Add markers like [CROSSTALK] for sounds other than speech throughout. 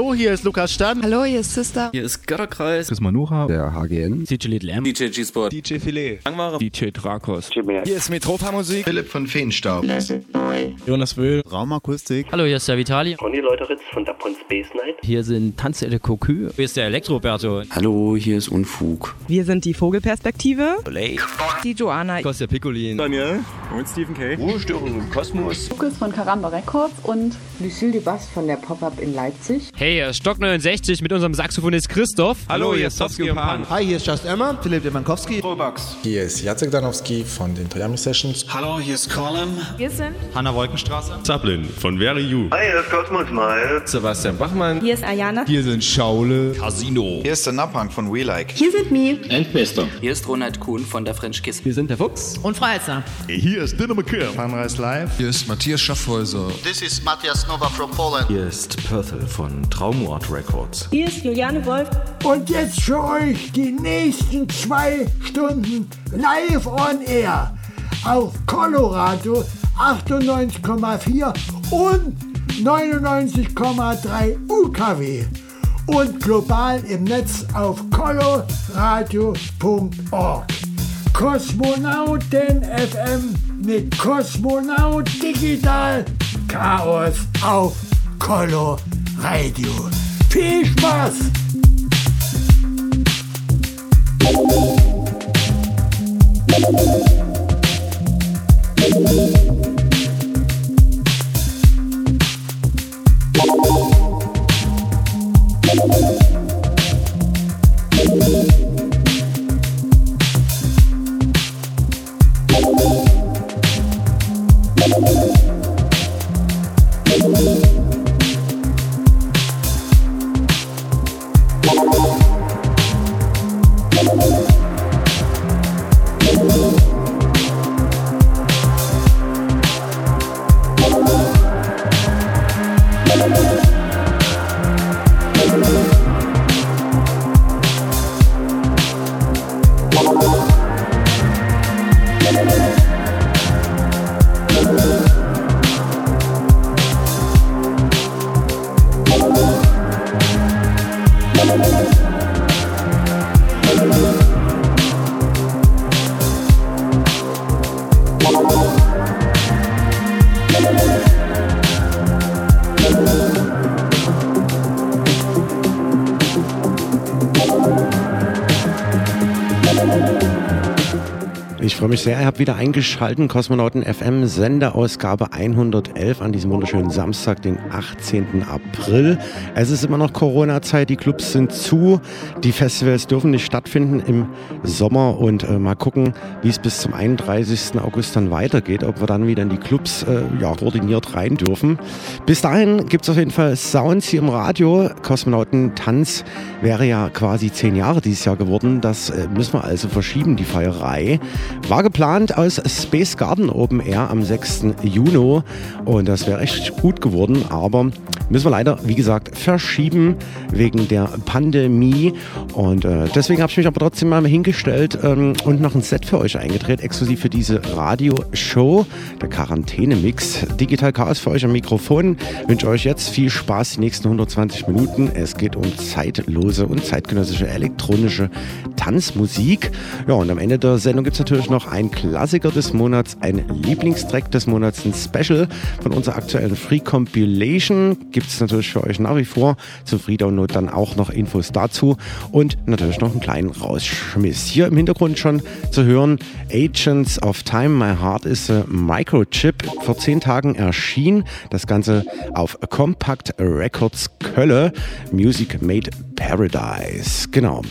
Hallo, hier ist Lukas Stern. Hallo, hier ist Sister. Hier ist Götterkreis. Chris Manuha. Der HGN. DJ Little M. DJ G-Sport. DJ Filet. Langware. DJ Drakos. Hier ist Metropa Musik. Philipp von Feenstaub. Jonas Wöhl. Raumakustik. Hallo, hier ist der Vitali. Conny Leuteritz von Dapon Space Night. Hier sind Tanzelle Cocu. Hier ist der Elektroberto. Hallo, hier ist Unfug. Wir sind die Vogelperspektive. Blake. Die Joanna. Kostja Piccolin. Daniel. Und Stephen K. Ruhestörung im Kosmos. Lukas von Karamba Records und Lucille Dubas von der Pop-Up in Leipzig. Hey, Stock 69 mit unserem Saxophonist Christoph. Hallo, hier ist Sofsky und Pan. Hi, hier ist Just Emma. Philipp Demankowski. Robux. Hier ist Jacek Danowski von den Toyami Sessions. Hallo, hier ist Colin. wir sind Hanna Wolkenstraße. Zaplin von Very You. Hi, hier ist Cosmos Mal. Sebastian Bachmann. Hier ist Ayana. Hier sind Schaule. Casino. Hier ist der Napang von We Like. Hier sind Mi. Endbester. Hier ist Ronald Kuhn von der French Kiss. Wir sind der Fuchs. Und Freizer. Hier ist Dinner McKim. Funrise Live. Hier ist Matthias Schaffhäuser. This is Matthias Nova from Poland. Hier ist Perthel von Traumort Records. Hier ist Juliane Wolf. Und jetzt für euch die nächsten zwei Stunden live on air auf Colorado 98,4 und 99,3 UKW und global im Netz auf coloradio.org. Kosmonauten FM mit Kosmonaut Digital Chaos auf Color Radio. Viel Spaß! Ich wieder eingeschaltet. Kosmonauten FM Sendeausgabe 111 an diesem wunderschönen Samstag, den 18. April. Es ist immer noch Corona-Zeit, die Clubs sind zu, die Festivals dürfen nicht stattfinden im Sommer und äh, mal gucken, wie es bis zum 31. August dann weitergeht, ob wir dann wieder in die Clubs äh, ja, koordiniert rein dürfen. Bis dahin gibt es auf jeden Fall Sounds hier im Radio. Kosmonauten Tanz wäre ja quasi zehn Jahre dieses Jahr geworden. Das äh, müssen wir also verschieben, die Feierei. War geplant aus Space Garden Open Air am 6. Juni und das wäre echt gut geworden, aber müssen wir leider, wie gesagt, verschieben wegen der Pandemie und äh, deswegen habe ich mich aber trotzdem mal hingestellt ähm, und noch ein Set für euch eingedreht, exklusiv für diese Radioshow, der Quarantäne-Mix. Digital Chaos für euch am Mikrofon. Wünsche euch jetzt viel Spaß die nächsten 120 Minuten. Es geht um zeitlose und zeitgenössische elektronische Tanzmusik. Ja, und am Ende der Sendung gibt es natürlich noch ein Klassiker des Monats, ein Lieblingstrack des Monats, ein Special von unserer aktuellen Free Compilation. Gibt es natürlich für euch nach wie vor zum Free Download dann auch noch Infos dazu und natürlich noch einen kleinen Rausschmiss. Hier im Hintergrund schon zu hören Agents of Time, My Heart is a Microchip. Vor zehn Tagen erschien das Ganze auf Compact Records Kölle. Music Made Paradise. Genau.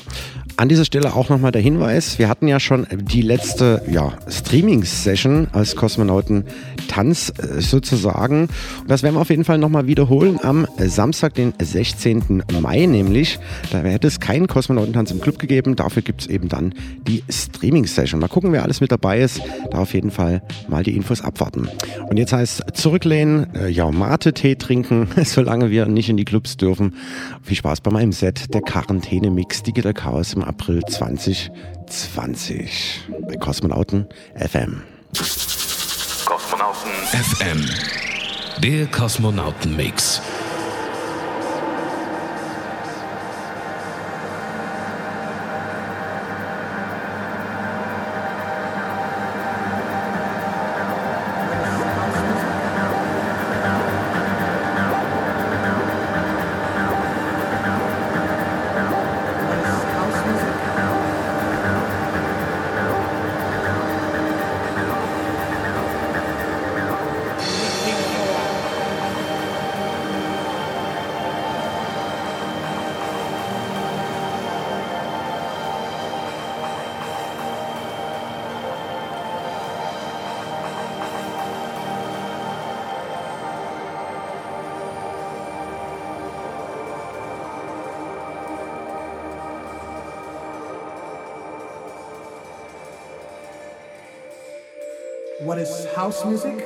An dieser Stelle auch nochmal der Hinweis, wir hatten ja schon die letzte ja, Streaming-Session als Kosmonauten Tanz äh, sozusagen. Und das werden wir auf jeden Fall nochmal wiederholen am Samstag, den 16. Mai nämlich. Da hätte es keinen Kosmonautentanz im Club gegeben. Dafür gibt es eben dann die Streaming-Session. Mal gucken, wer alles mit dabei ist. Da auf jeden Fall mal die Infos abwarten. Und jetzt heißt zurücklehnen, äh, ja, Mate-Tee trinken, [LAUGHS] solange wir nicht in die Clubs dürfen. Viel Spaß bei meinem Set, der Quarantäne-Mix Digital Chaos im April 2020 bei Kosmonauten FM. Kosmonauten FM. Der Kosmonauten-Mix. House music?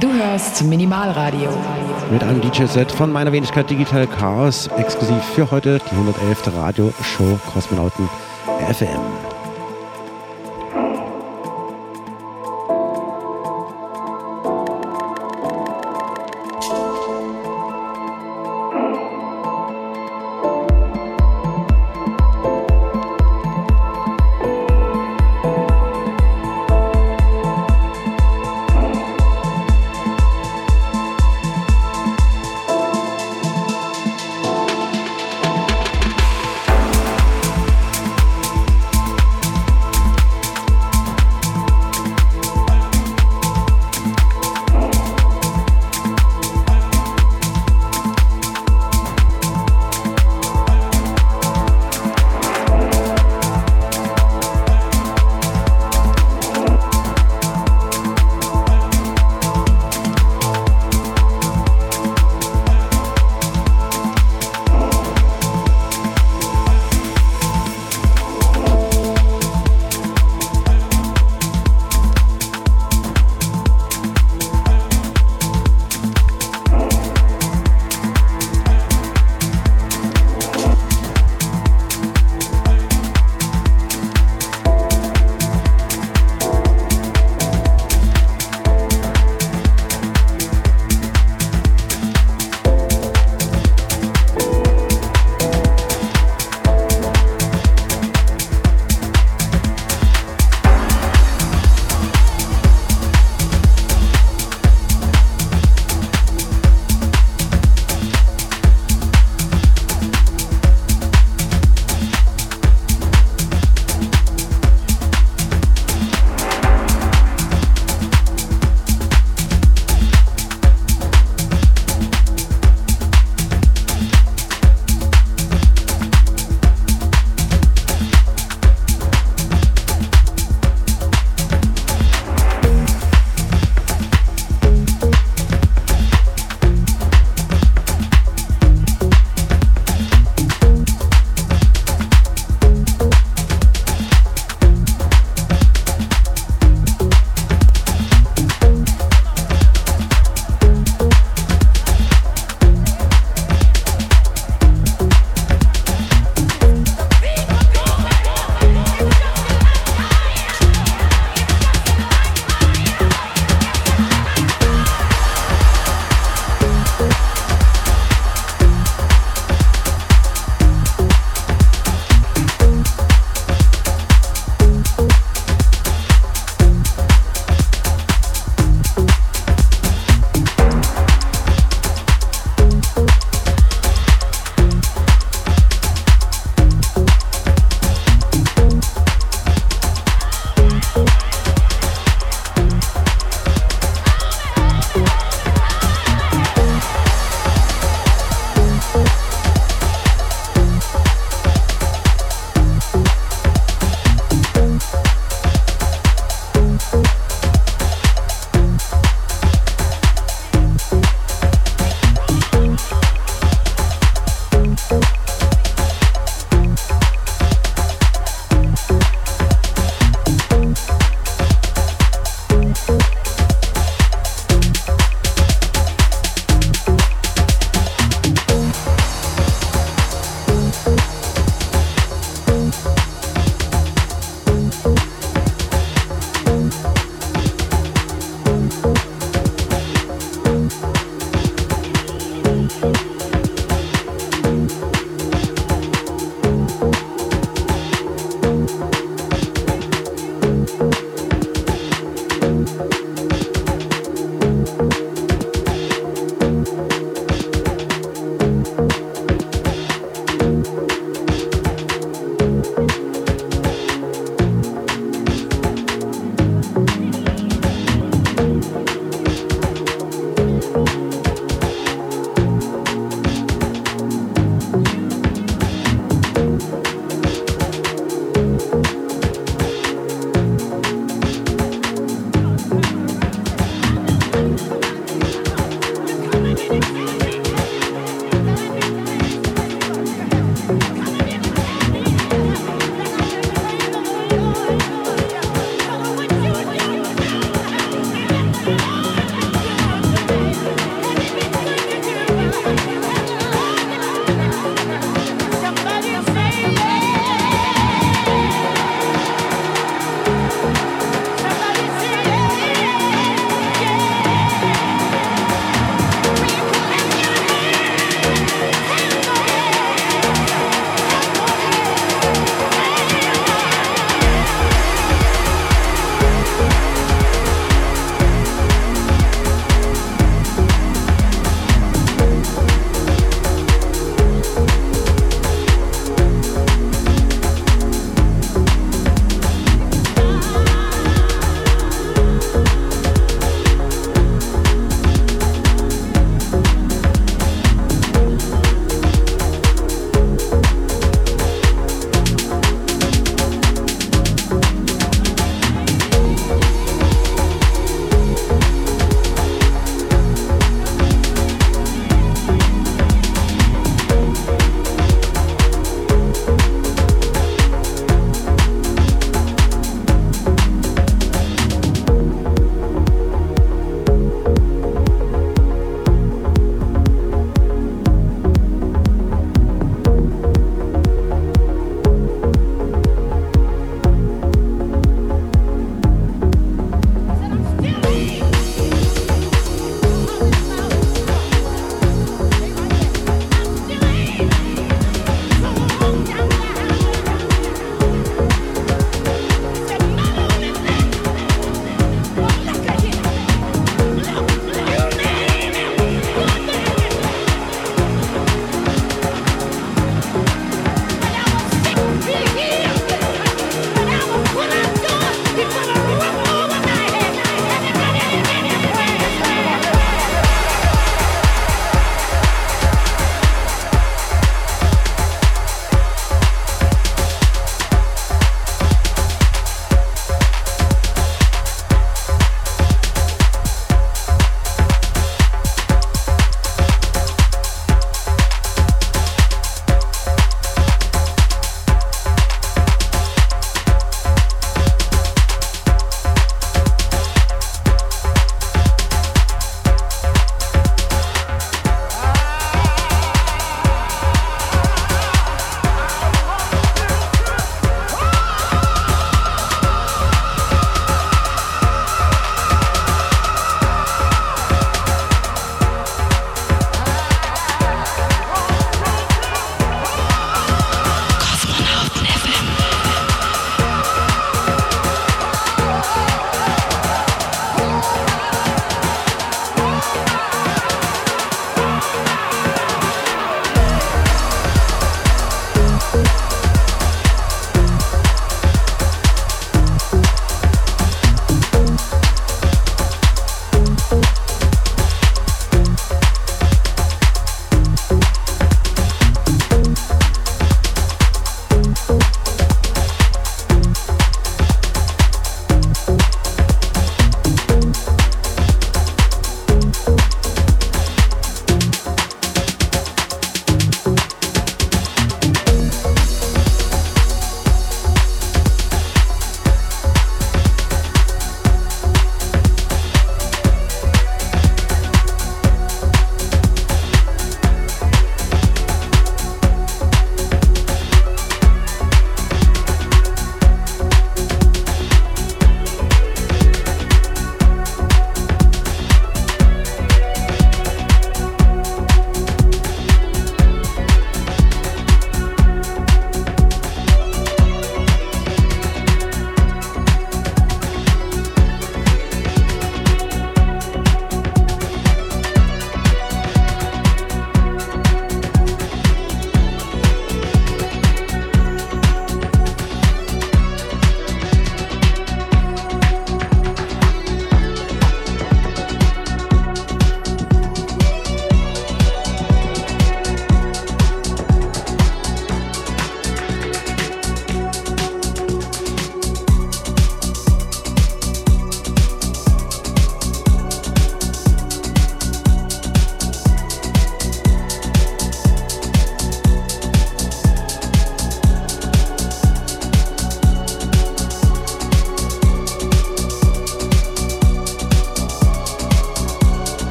Du hörst Minimalradio. Mit einem DJ-Set von meiner Wenigkeit Digital Chaos, exklusiv für heute die 111. Radio-Show Kosmonauten FM.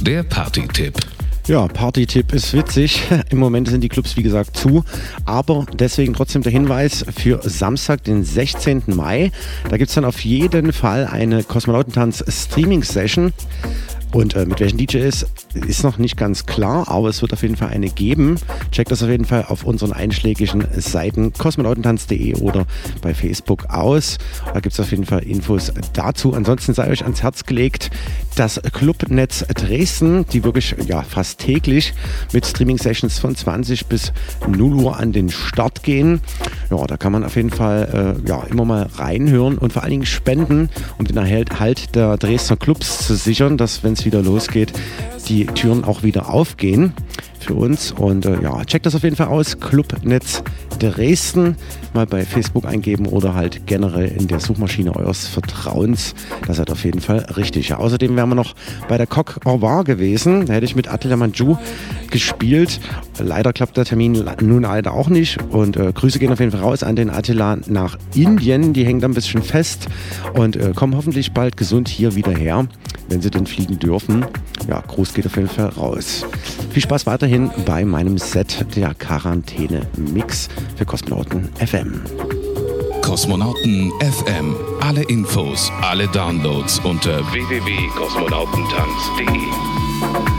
Der Party-Tipp. Ja, Party-Tipp ist witzig. [LAUGHS] Im Moment sind die Clubs wie gesagt zu, aber deswegen trotzdem der Hinweis für Samstag, den 16. Mai. Da gibt es dann auf jeden Fall eine Kosmonautentanz-Streaming-Session. Und äh, mit welchen DJs noch nicht ganz klar, aber es wird auf jeden Fall eine geben. Checkt das auf jeden Fall auf unseren einschlägigen Seiten kosmonautentanz.de oder bei Facebook aus. Da gibt es auf jeden Fall Infos dazu. Ansonsten sei euch ans Herz gelegt, das Clubnetz Dresden, die wirklich ja, fast täglich mit Streaming-Sessions von 20 bis 0 Uhr an den Start gehen. Ja, da kann man auf jeden Fall äh, ja, immer mal reinhören und vor allen Dingen spenden, um den Erhalt der Dresdner Clubs zu sichern, dass wenn es wieder losgeht, die Türen auch wieder aufgehen für uns. Und äh, ja, checkt das auf jeden Fall aus. Clubnetz Dresden mal bei Facebook eingeben oder halt generell in der Suchmaschine eures Vertrauens. Das hat auf jeden Fall richtig. Ja, außerdem wären wir noch bei der Coq Orvar gewesen. Da hätte ich mit Attila Manju gespielt. Leider klappt der Termin nun leider auch nicht. Und äh, Grüße gehen auf jeden Fall raus an den Attila nach Indien. Die hängen da ein bisschen fest und äh, kommen hoffentlich bald gesund hier wieder her, wenn sie denn fliegen dürfen. Ja, Gruß geht auf jeden Fall raus. Viel Spaß weiterhin bei meinem Set der Quarantäne-Mix für Kosmonauten FM. Kosmonauten FM. Alle Infos, alle Downloads unter www.kosmonautentanz.de.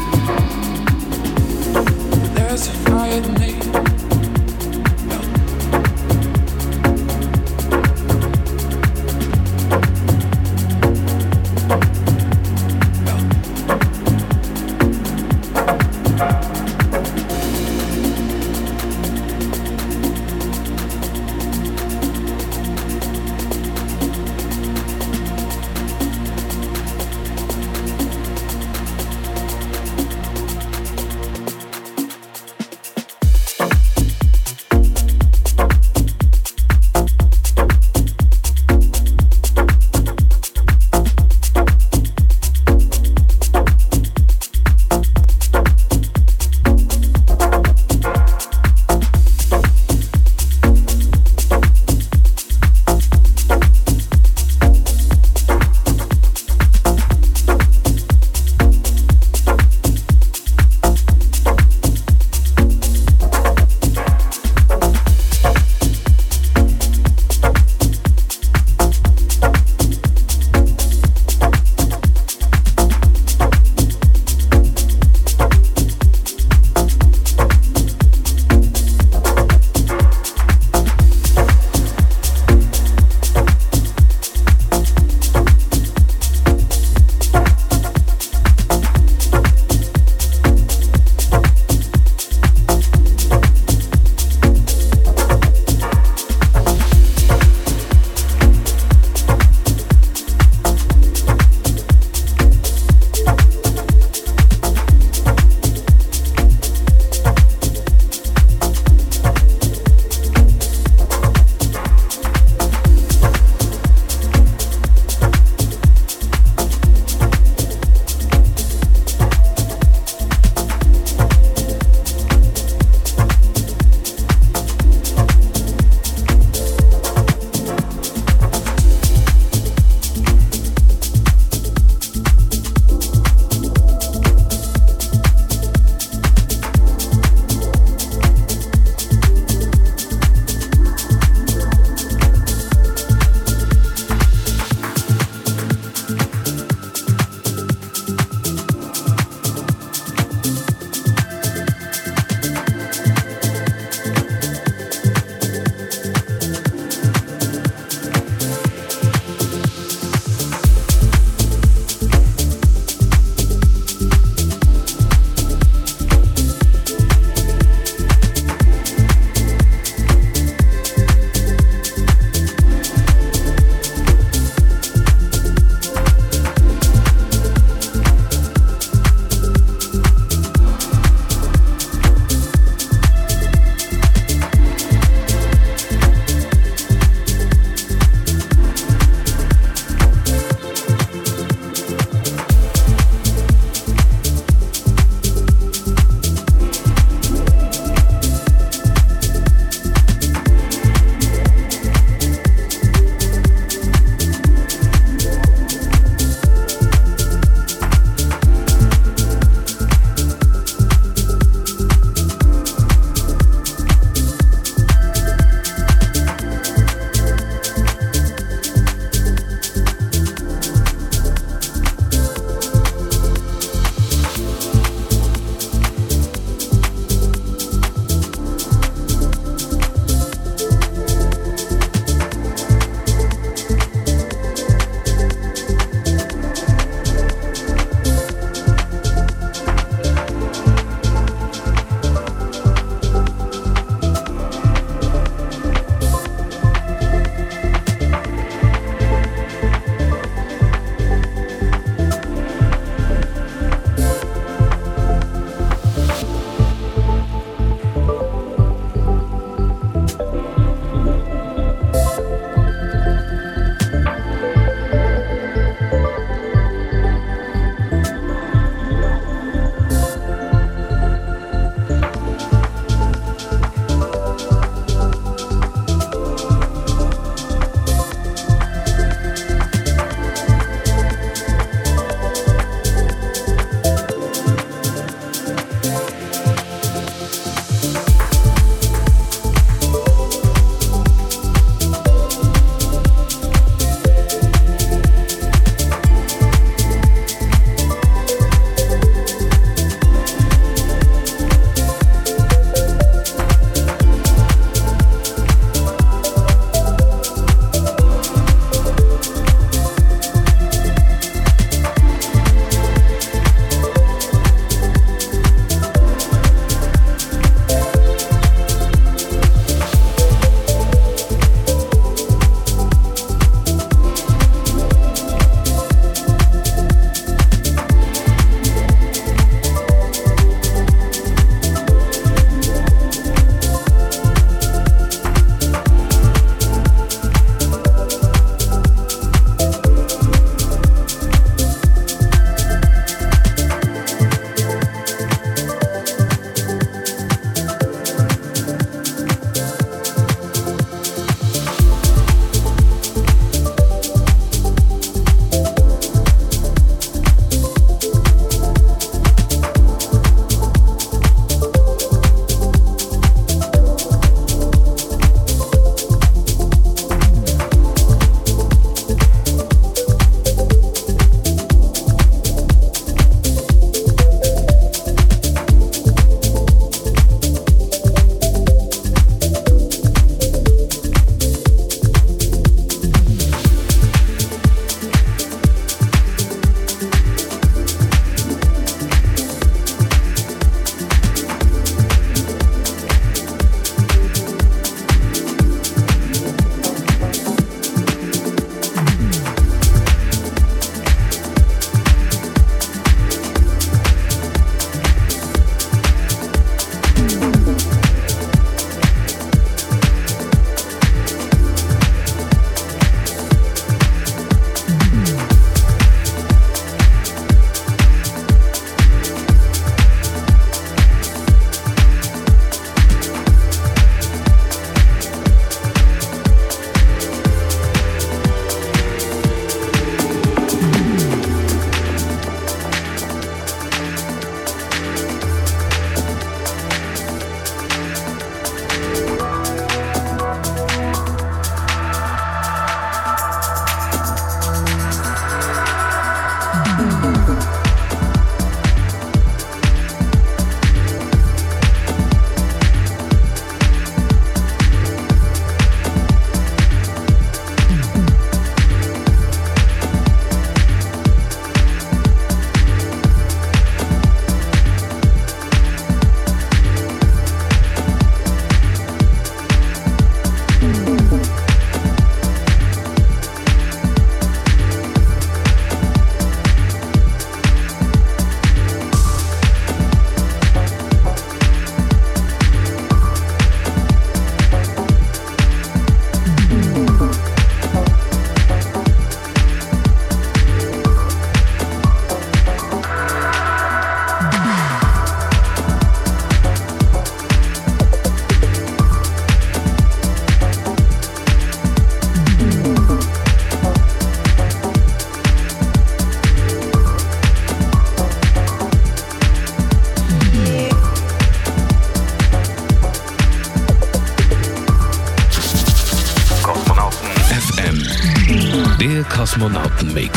Kosmonautenmix.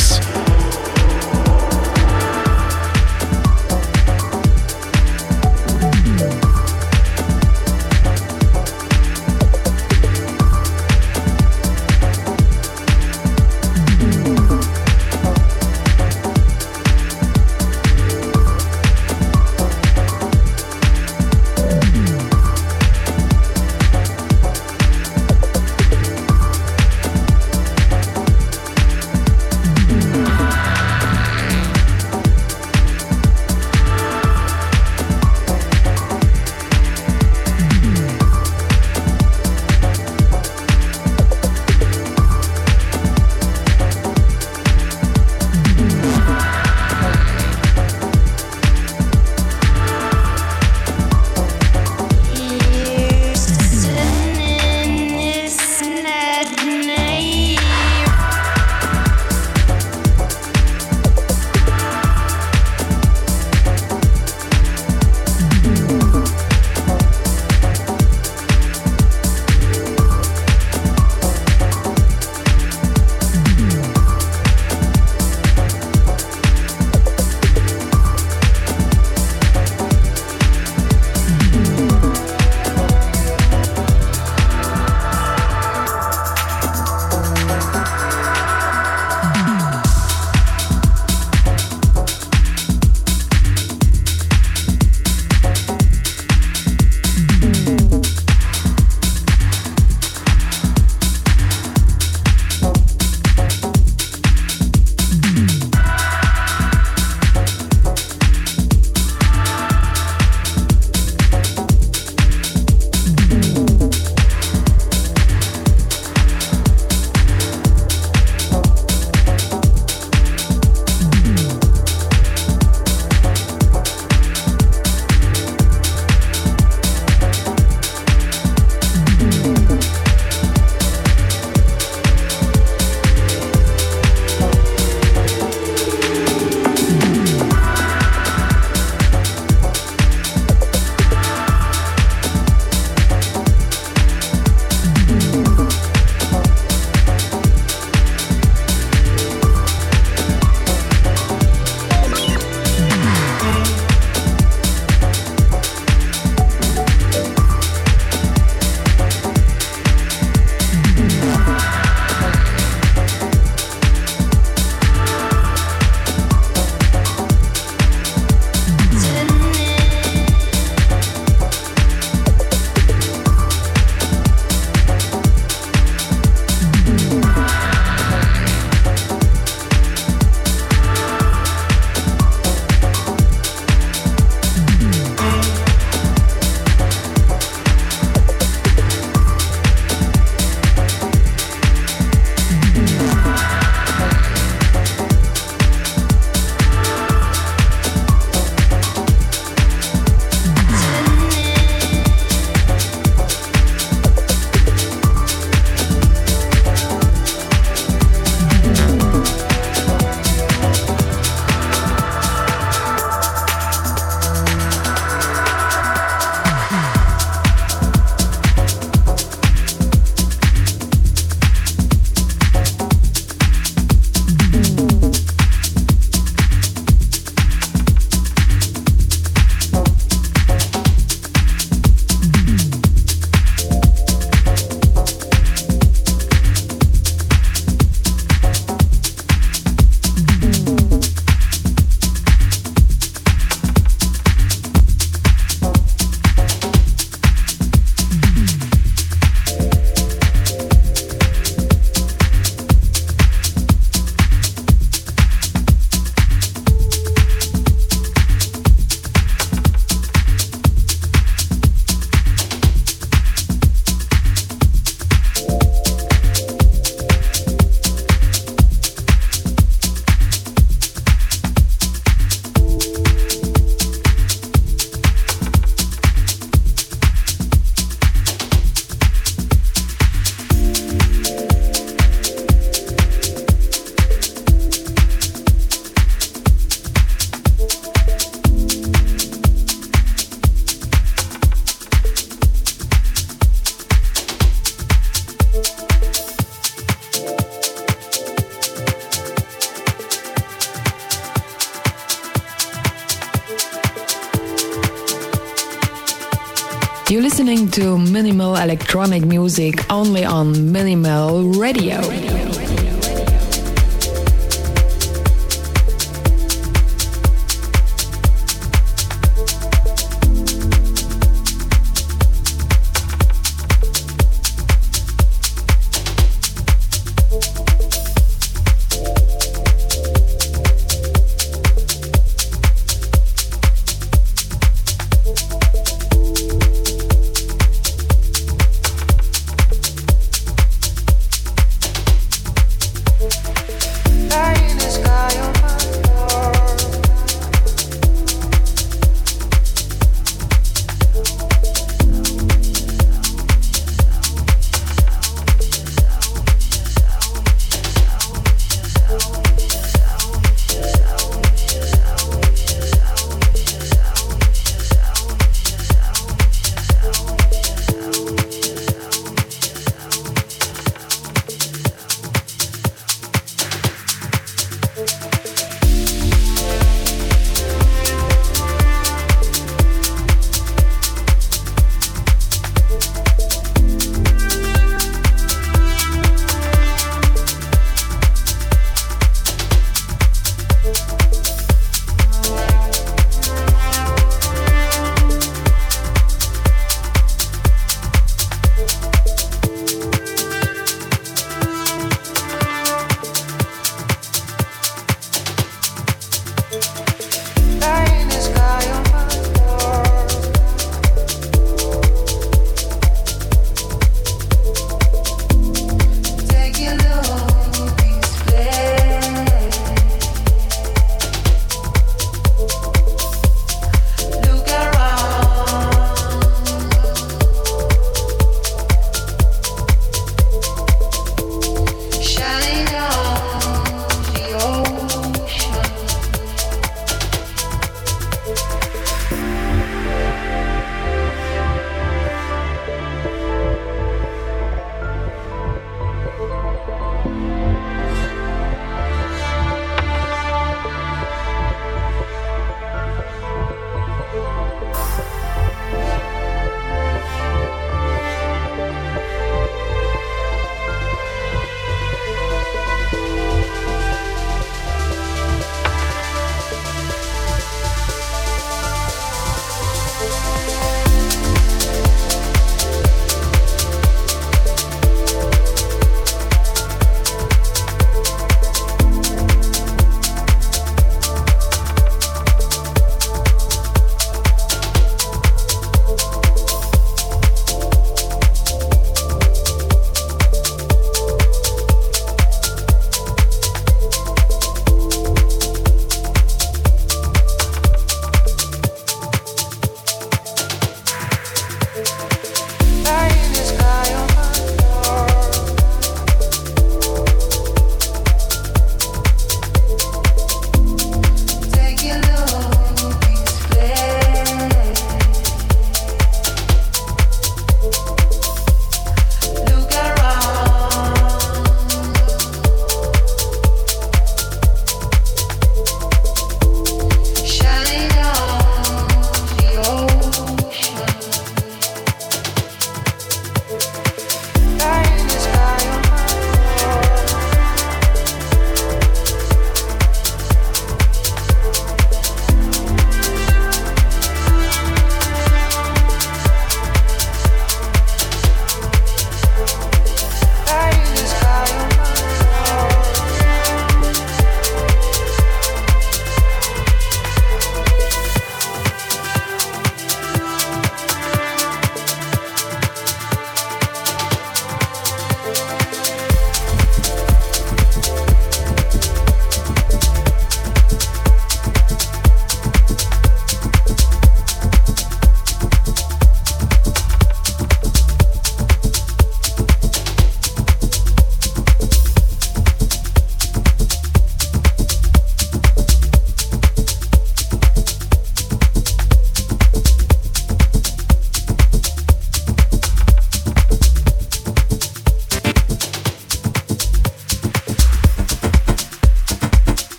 Electronic music only on Minimal Radio. I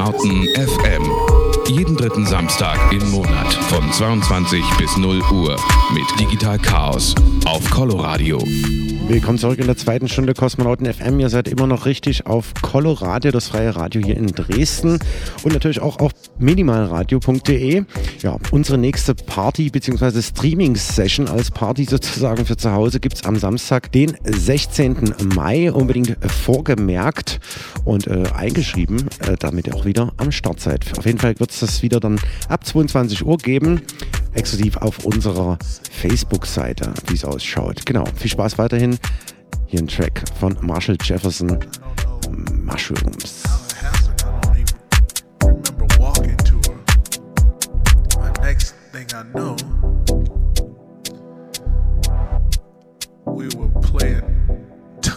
Kosmonauten FM. Jeden dritten Samstag im Monat von 22 bis 0 Uhr mit Digital Chaos auf Coloradio. Willkommen zurück in der zweiten Stunde Kosmonauten FM. Ihr seid immer noch richtig auf Coloradio, das freie Radio hier in Dresden und natürlich auch auf minimalradio.de. Ja, unsere nächste Party bzw. Streaming-Session als Party sozusagen für zu Hause gibt es am Samstag, den 16. Mai. Unbedingt vorgemerkt und äh, eingeschrieben, äh, damit ihr auch wieder am Start seid. Auf jeden Fall wird es das wieder dann ab 22 Uhr geben, exklusiv auf unserer Facebook-Seite, wie es ausschaut. Genau, viel Spaß weiterhin. Hier ein Track von Marshall Jefferson, Mushrooms.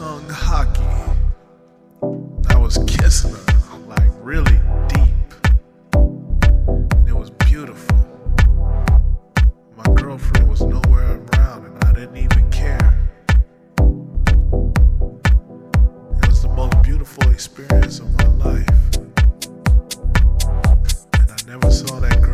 tongue hockey. I was kissing her like really didn't even care. It was the most beautiful experience of my life. And I never saw that girl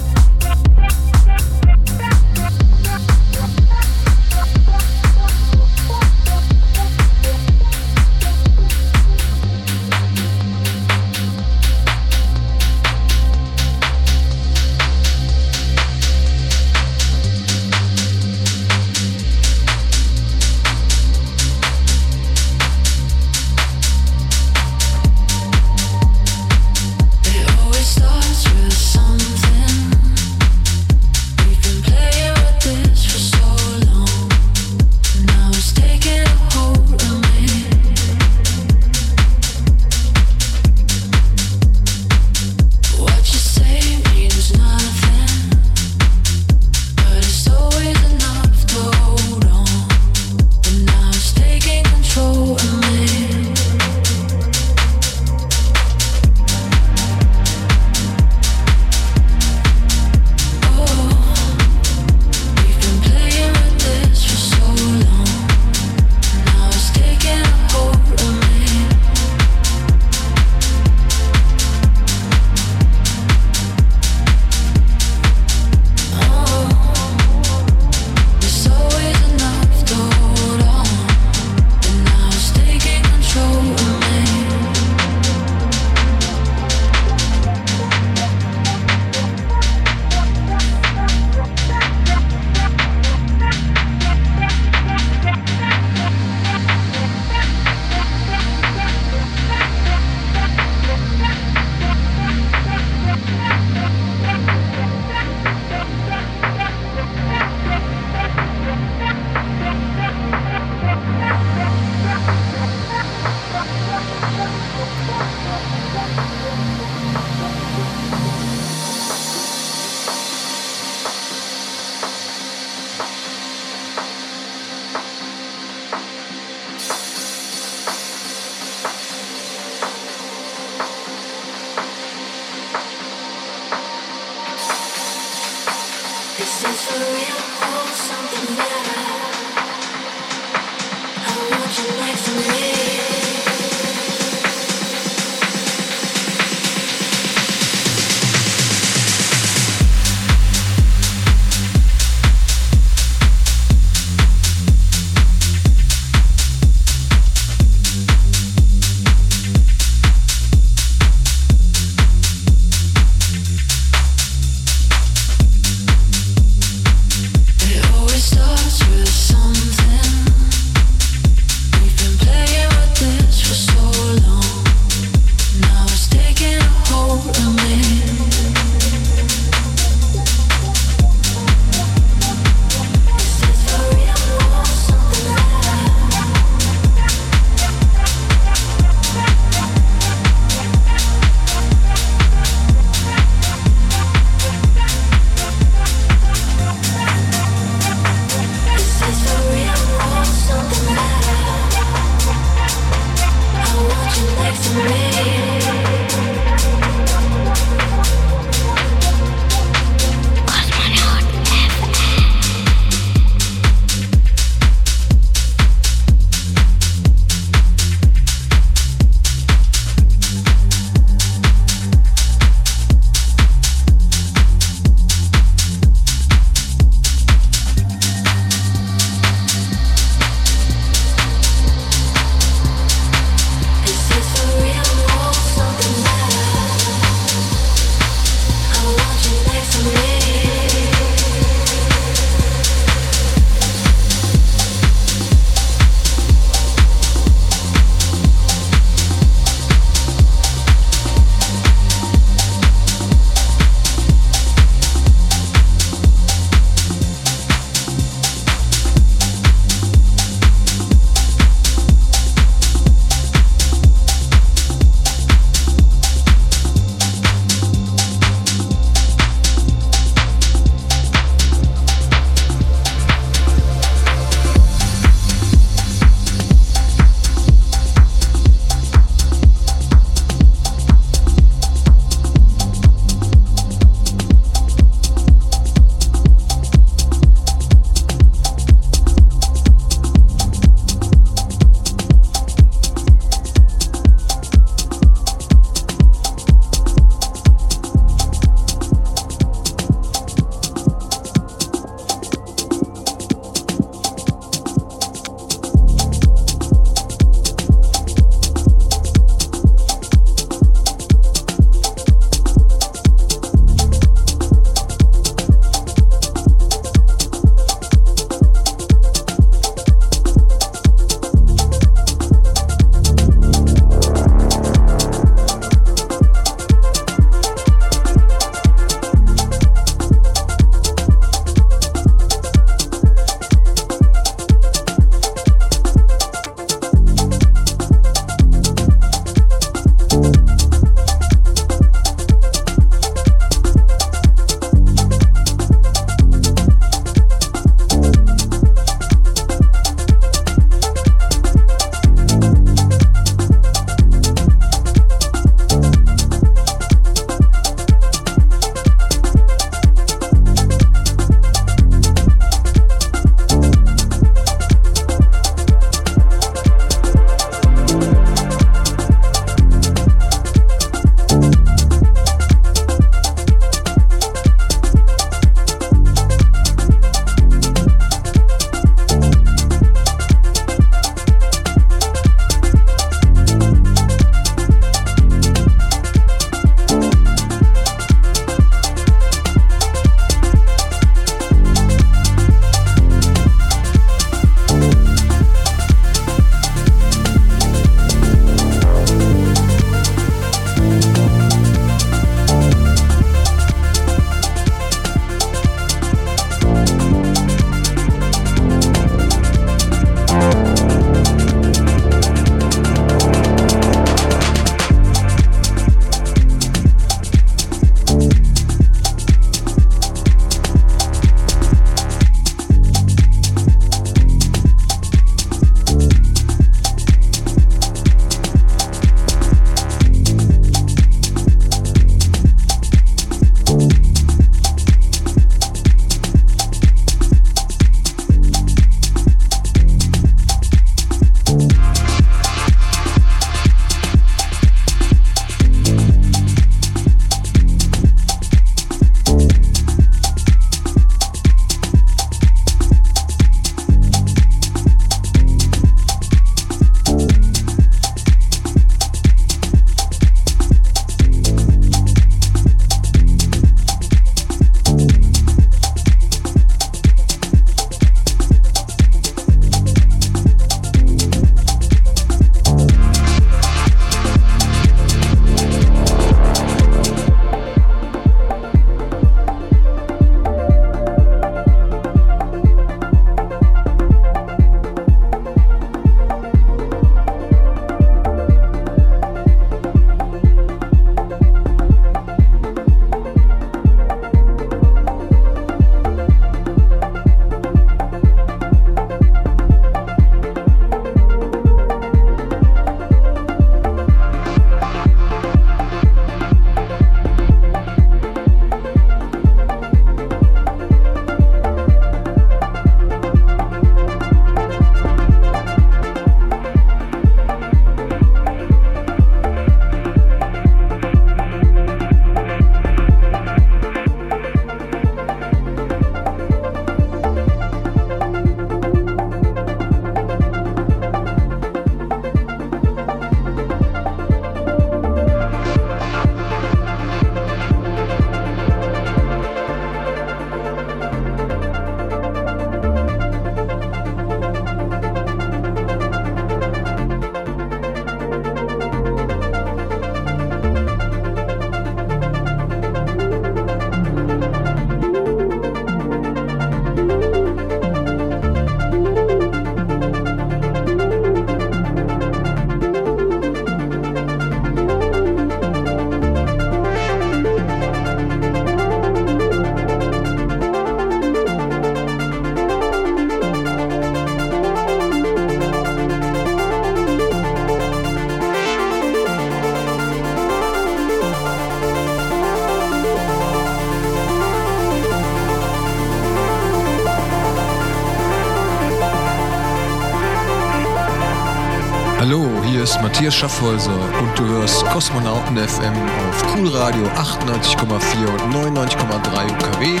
Matthias Schaffhäuser und du hörst Kosmonauten FM auf Cool Radio 98,4 und 99,3 UKW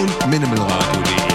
und minimalradio.de.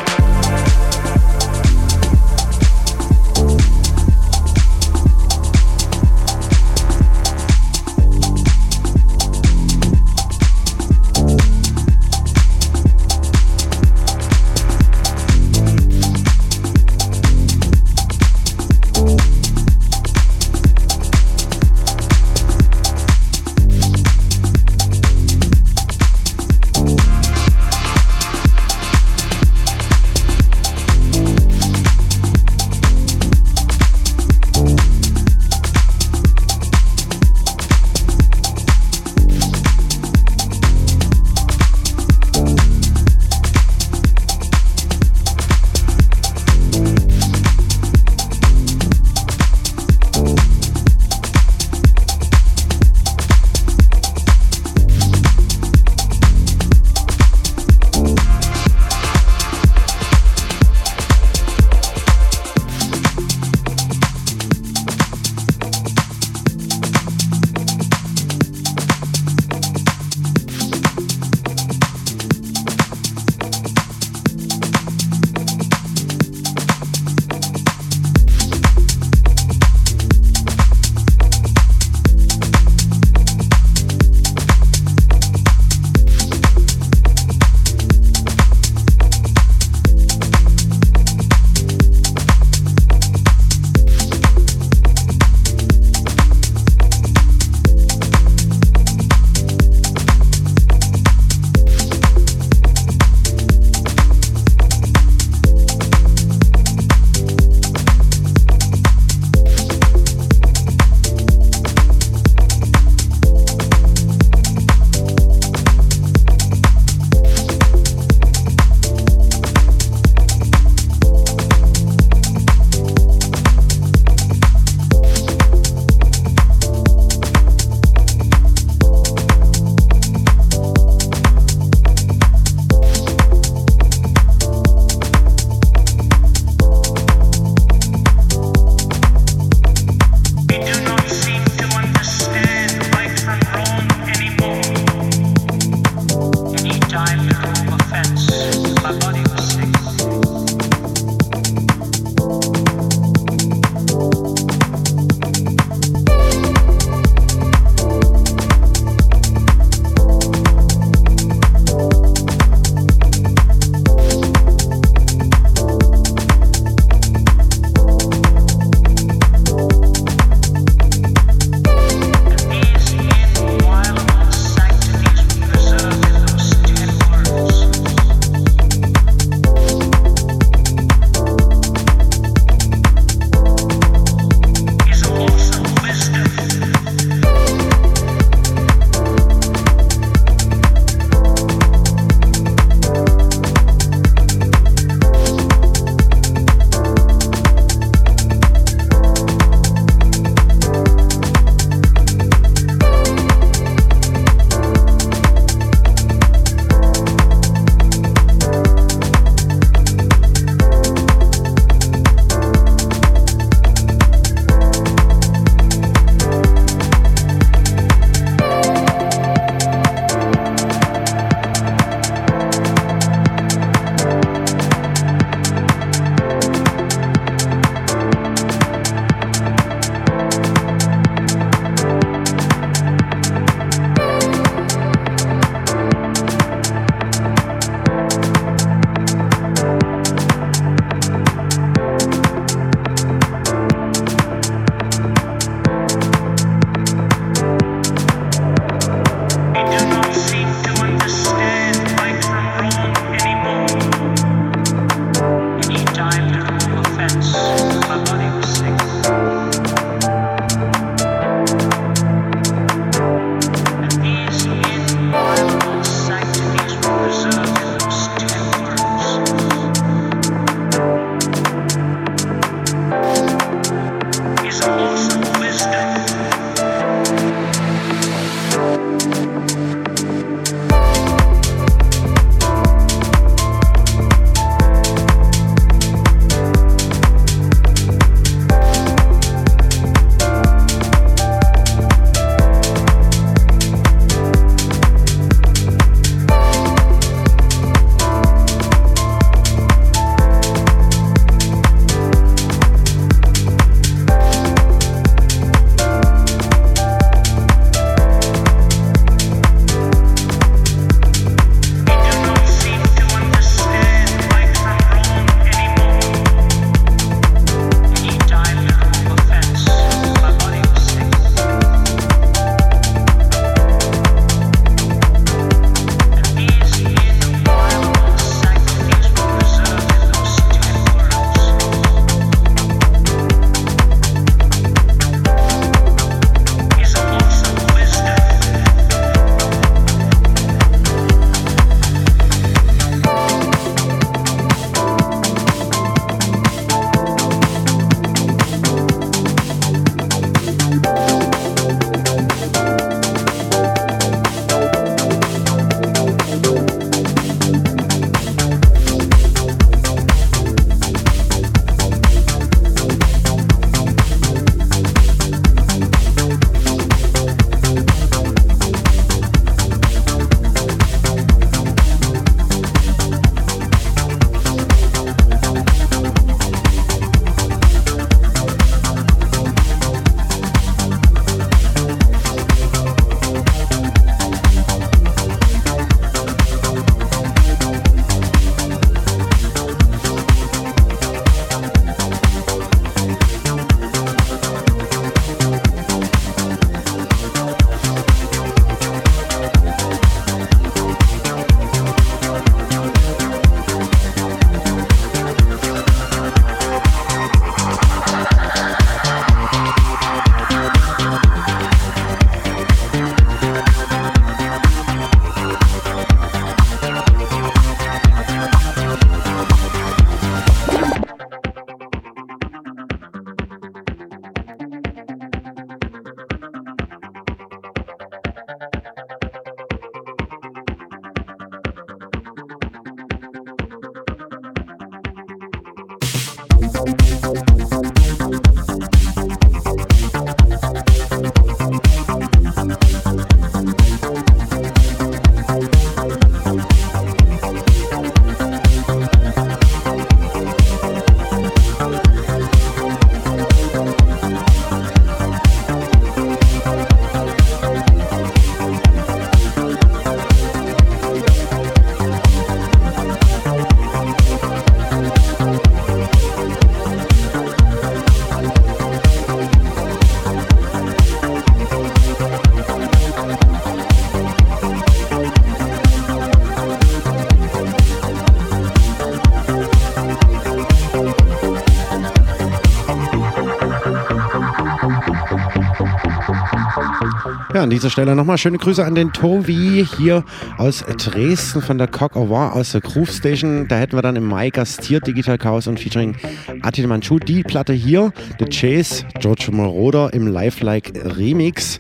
an dieser Stelle nochmal schöne Grüße an den Tobi hier aus Dresden von der Coq au aus der Groove Station. Da hätten wir dann im Mai gastiert, Digital Chaos und featuring Attila Manchu. Die Platte hier, The Chase, George Moroder im Lifelike Remix.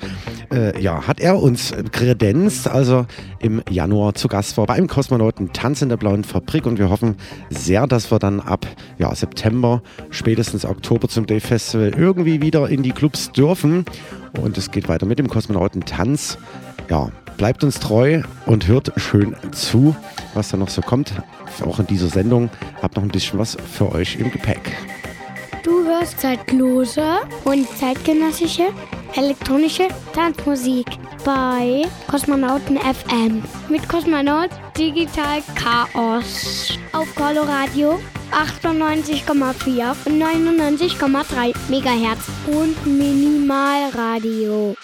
Äh, ja, hat er uns kredenzt, also im Januar zu Gast war beim Kosmonauten Tanz in der Blauen Fabrik und wir hoffen sehr, dass wir dann ab ja, September, spätestens Oktober zum Day Festival irgendwie wieder in die Clubs dürfen. Und es geht weiter mit dem Kosmonautentanz. Ja, bleibt uns treu und hört schön zu, was da noch so kommt. Auch in dieser Sendung habt noch ein bisschen was für euch im Gepäck. Hörst zeitlose und zeitgenössische elektronische Tanzmusik bei Kosmonauten FM mit Kosmonaut Digital Chaos auf Coloradio 98,4 und 99,3 Megahertz und Minimalradio.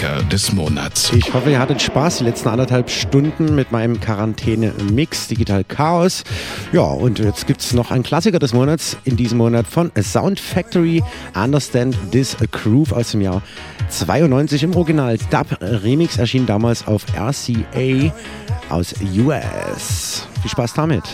Klassiker des Monats. Ich hoffe, ihr hattet Spaß die letzten anderthalb Stunden mit meinem Quarantäne-Mix Digital Chaos. Ja, und jetzt gibt es noch einen Klassiker des Monats in diesem Monat von Sound Factory Understand This Groove aus dem Jahr 92 im Original Dub Remix erschien damals auf RCA aus US. Viel Spaß damit.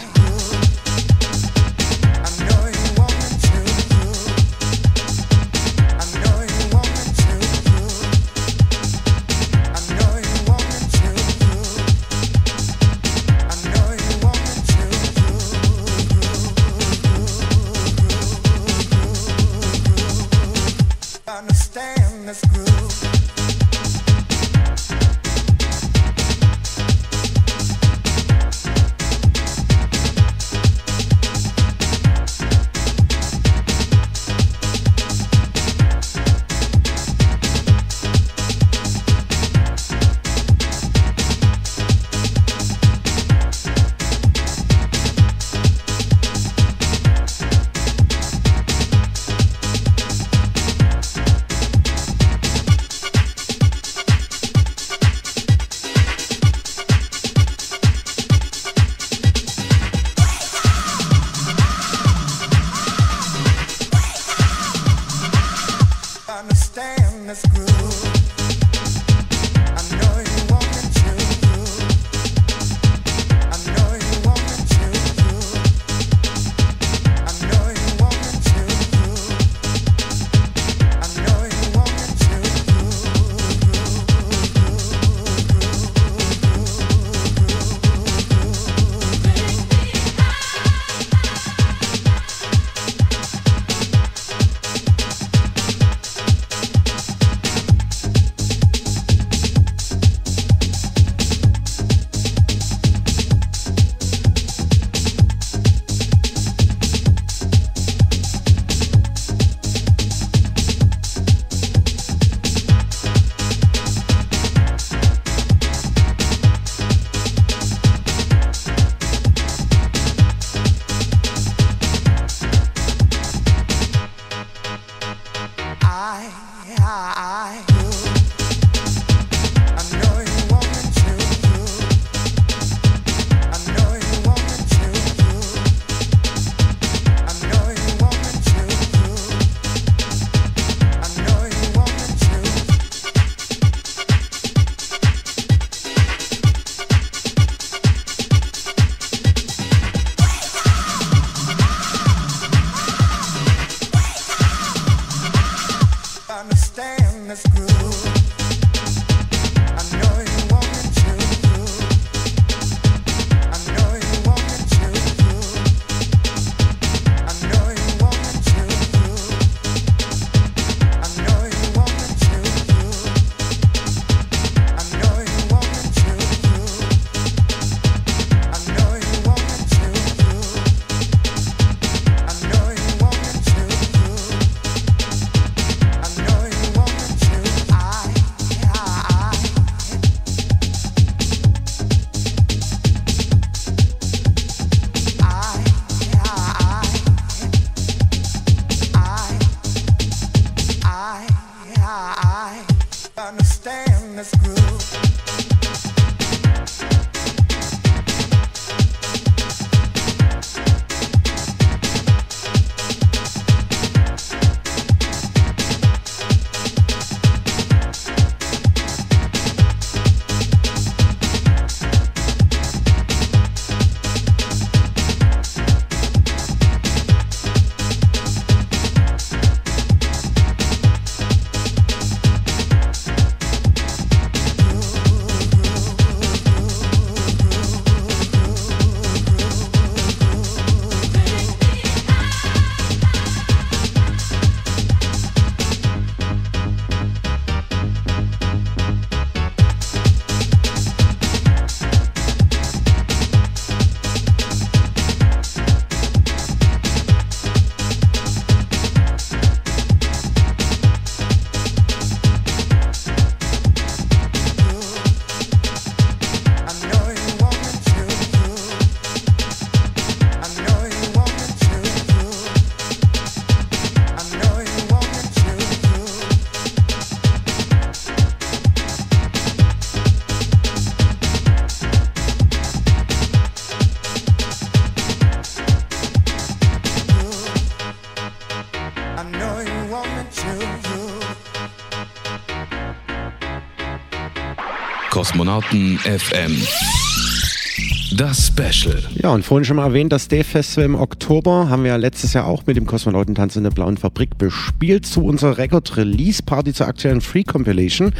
Kosmonauten FM. Das Special. Ja, und vorhin schon mal erwähnt, das Dave Festival im Oktober haben wir ja letztes Jahr auch mit dem Kosmonautentanz in der Blauen Fabrik bespielt zu unserer Record Release Party zur aktuellen Free Compilation.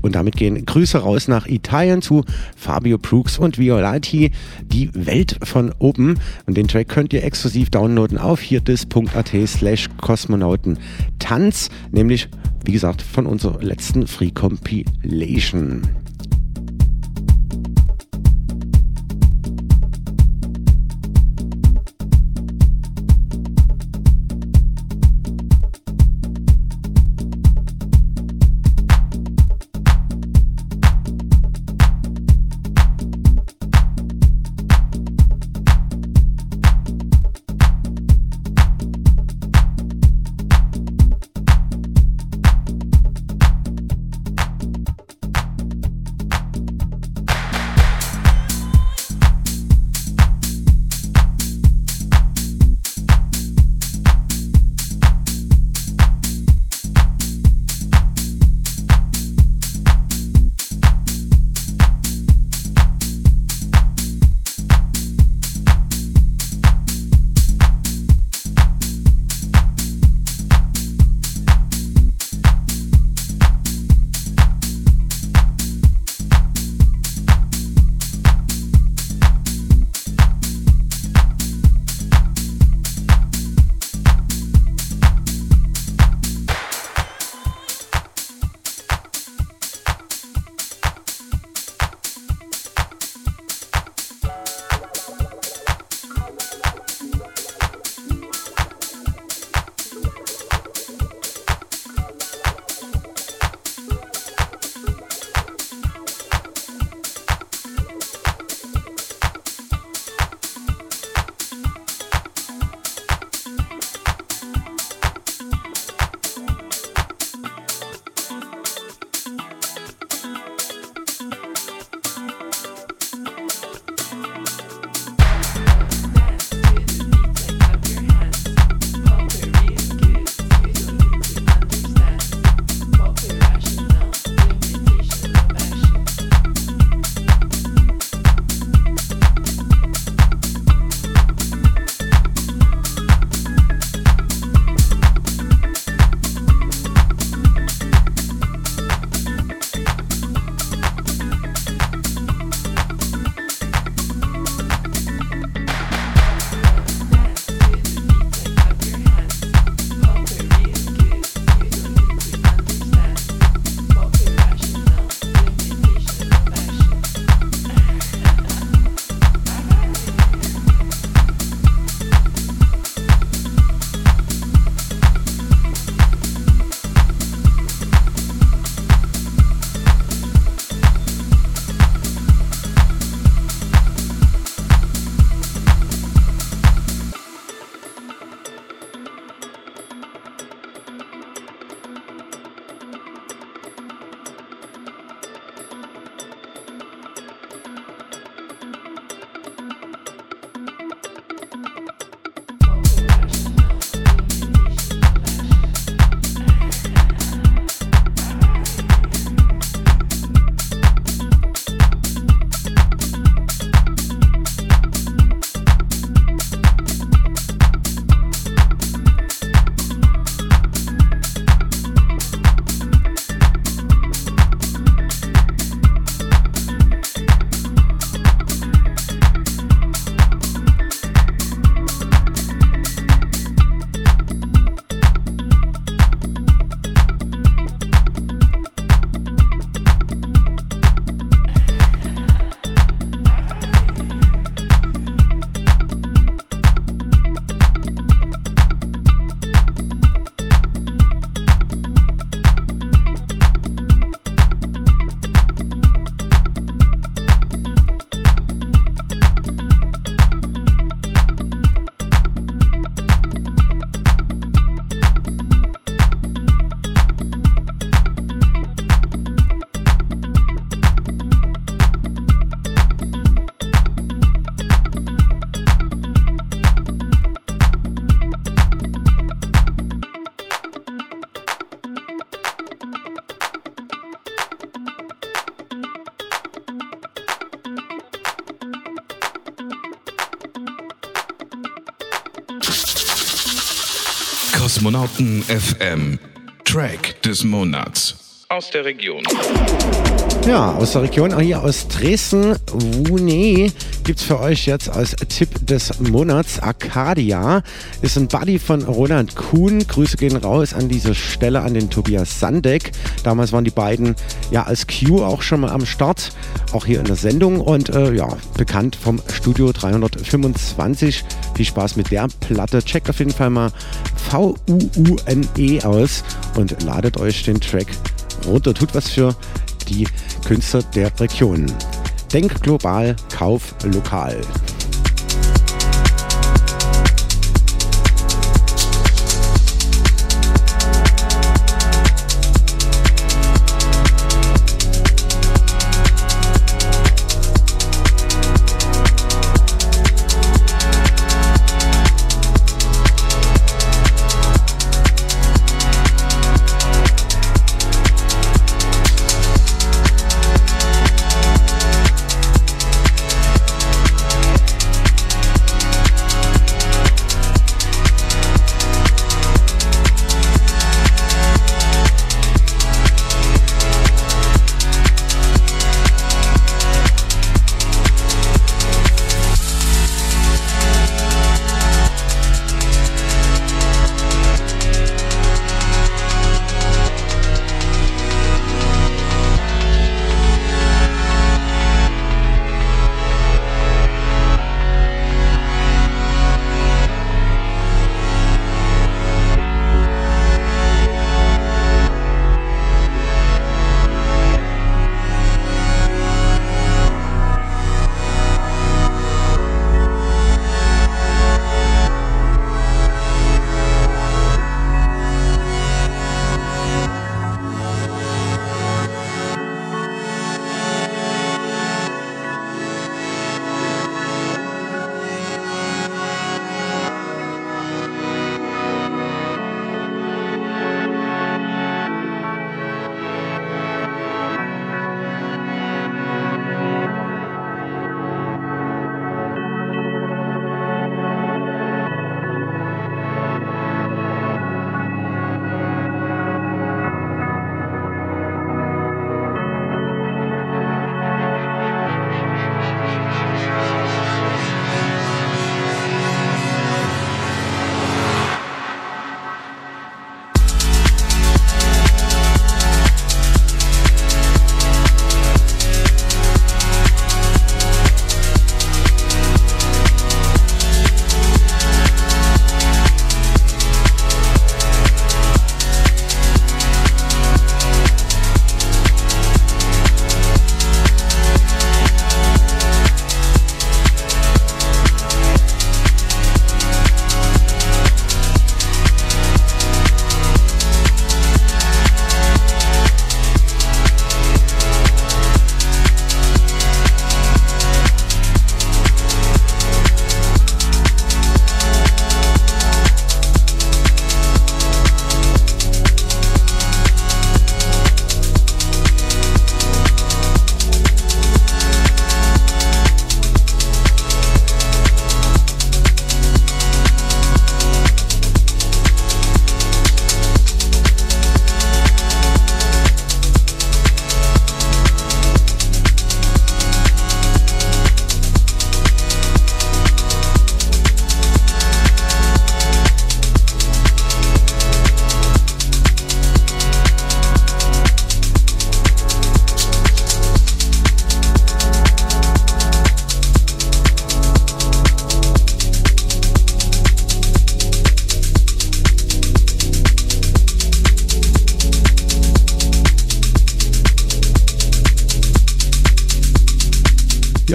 Und damit gehen Grüße raus nach Italien zu Fabio Brooks und Violati, die Welt von oben. Und den Track könnt ihr exklusiv downloaden auf hierdis.at slash Kosmonautentanz, nämlich, wie gesagt, von unserer letzten Free Kosmonauten FM. Track des Monats. Aus der Region. Ja, aus der Region, hier aus Dresden, Wune, gibt's für euch jetzt als Tipp des Monats Arcadia. Ist ein Buddy von Roland Kuhn. Grüße gehen raus an dieser Stelle an den Tobias Sandeck. Damals waren die beiden ja als Q auch schon mal am Start, auch hier in der Sendung und äh, ja, bekannt vom Studio 325. Viel Spaß mit der Platte. Checkt auf jeden Fall mal V-U-U-N-E aus und ladet euch den Track runter. Tut was für die Künstler der Region. Denk global, kauf lokal.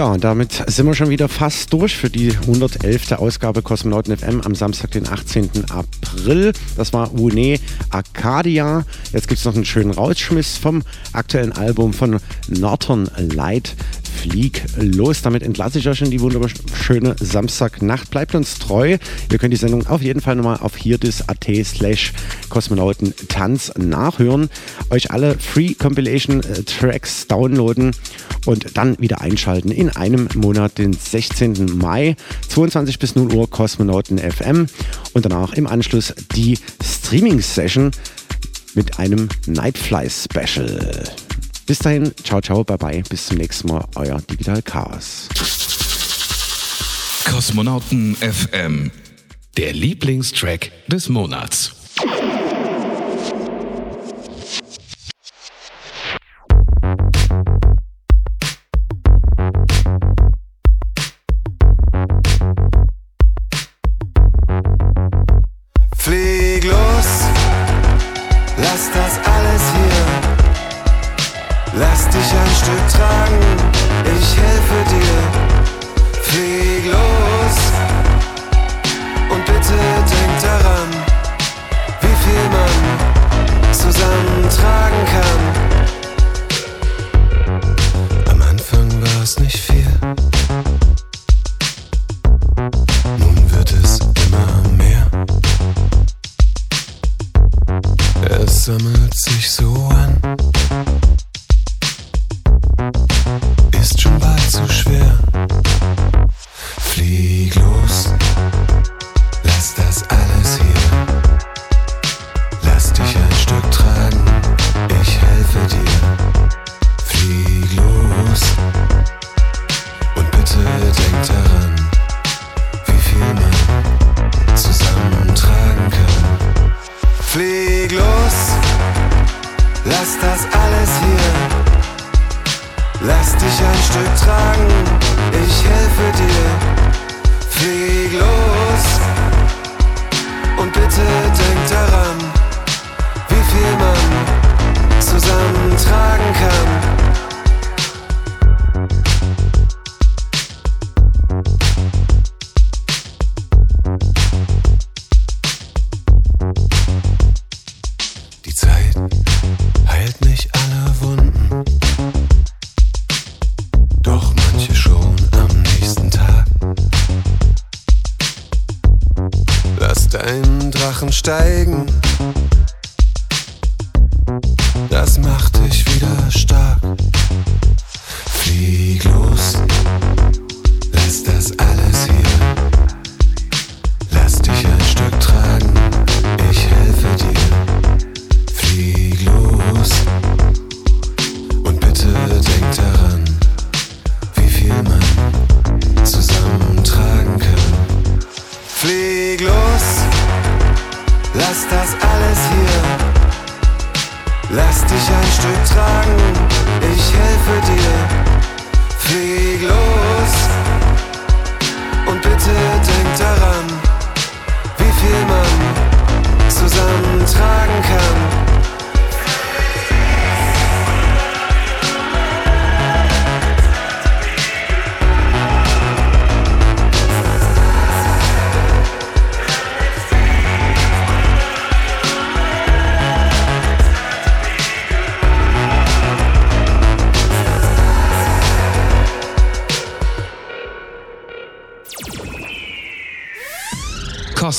Ja, und damit sind wir schon wieder fast durch für die 111. Ausgabe Kosmonauten FM am Samstag, den 18. April. Das war Une Arcadia. Jetzt gibt es noch einen schönen Rausschmiss vom aktuellen Album von Northern Light. Flieg los. Damit entlasse ich euch in die wunderschöne Samstagnacht. Bleibt uns treu. Ihr könnt die Sendung auf jeden Fall nochmal auf hierdis.at slash Kosmonautentanz nachhören. Euch alle Free Compilation äh, Tracks downloaden und dann wieder einschalten in einem Monat, den 16. Mai, 22 bis 0 Uhr Kosmonauten FM und danach im Anschluss die Streaming-Session mit einem Nightfly-Special. Bis dahin, ciao, ciao, bye bye, bis zum nächsten Mal, euer Digital Chaos. Kosmonauten FM, der Lieblingstrack des Monats.